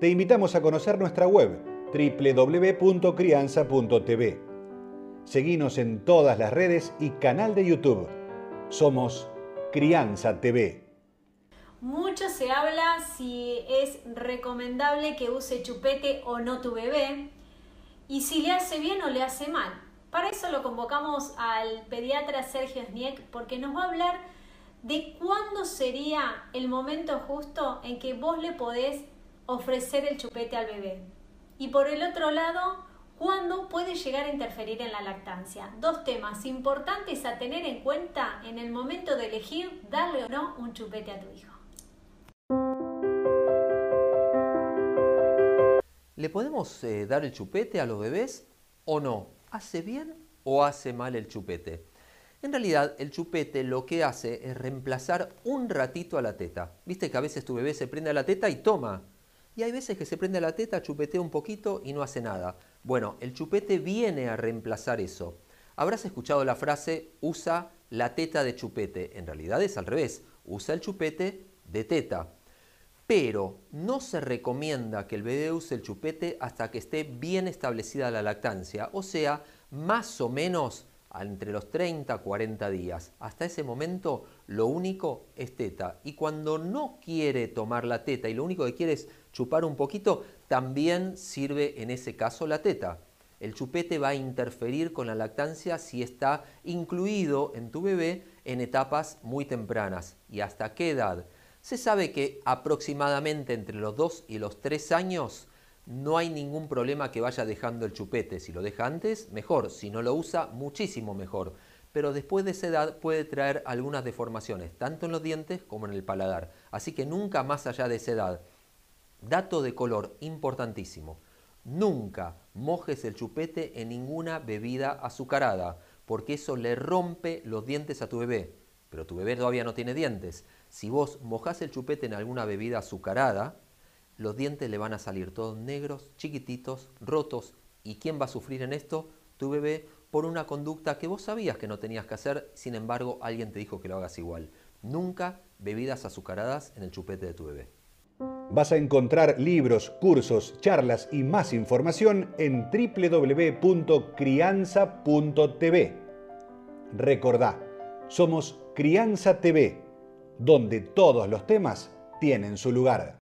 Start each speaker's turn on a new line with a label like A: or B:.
A: Te invitamos a conocer nuestra web www.crianza.tv. Seguinos en todas las redes y canal de YouTube. Somos Crianza TV.
B: Mucho se habla si es recomendable que use chupete o no tu bebé y si le hace bien o le hace mal. Para eso lo convocamos al pediatra Sergio Sniek porque nos va a hablar de cuándo sería el momento justo en que vos le podés ofrecer el chupete al bebé. Y por el otro lado, cuándo puede llegar a interferir en la lactancia. Dos temas importantes a tener en cuenta en el momento de elegir darle o no un chupete a tu hijo.
C: ¿Le podemos eh, dar el chupete a los bebés o no? ¿Hace bien o hace mal el chupete? En realidad, el chupete lo que hace es reemplazar un ratito a la teta. Viste que a veces tu bebé se prende a la teta y toma. Y hay veces que se prende la teta, chupetea un poquito y no hace nada. Bueno, el chupete viene a reemplazar eso. Habrás escuchado la frase usa la teta de chupete. En realidad es al revés, usa el chupete de teta pero no se recomienda que el bebé use el chupete hasta que esté bien establecida la lactancia, o sea, más o menos entre los 30 y 40 días. Hasta ese momento lo único es teta. Y cuando no quiere tomar la teta y lo único que quiere es chupar un poquito, también sirve en ese caso la teta. El chupete va a interferir con la lactancia si está incluido en tu bebé en etapas muy tempranas. ¿Y hasta qué edad? Se sabe que aproximadamente entre los 2 y los 3 años no hay ningún problema que vaya dejando el chupete. Si lo deja antes, mejor. Si no lo usa, muchísimo mejor. Pero después de esa edad puede traer algunas deformaciones, tanto en los dientes como en el paladar. Así que nunca más allá de esa edad. Dato de color importantísimo. Nunca mojes el chupete en ninguna bebida azucarada, porque eso le rompe los dientes a tu bebé. Pero tu bebé todavía no tiene dientes. Si vos mojás el chupete en alguna bebida azucarada, los dientes le van a salir todos negros, chiquititos, rotos. ¿Y quién va a sufrir en esto? Tu bebé por una conducta que vos sabías que no tenías que hacer, sin embargo alguien te dijo que lo hagas igual. Nunca bebidas azucaradas en el chupete de tu bebé.
A: Vas a encontrar libros, cursos, charlas y más información en www.crianza.tv. Recordá, somos Crianza TV donde todos los temas tienen su lugar.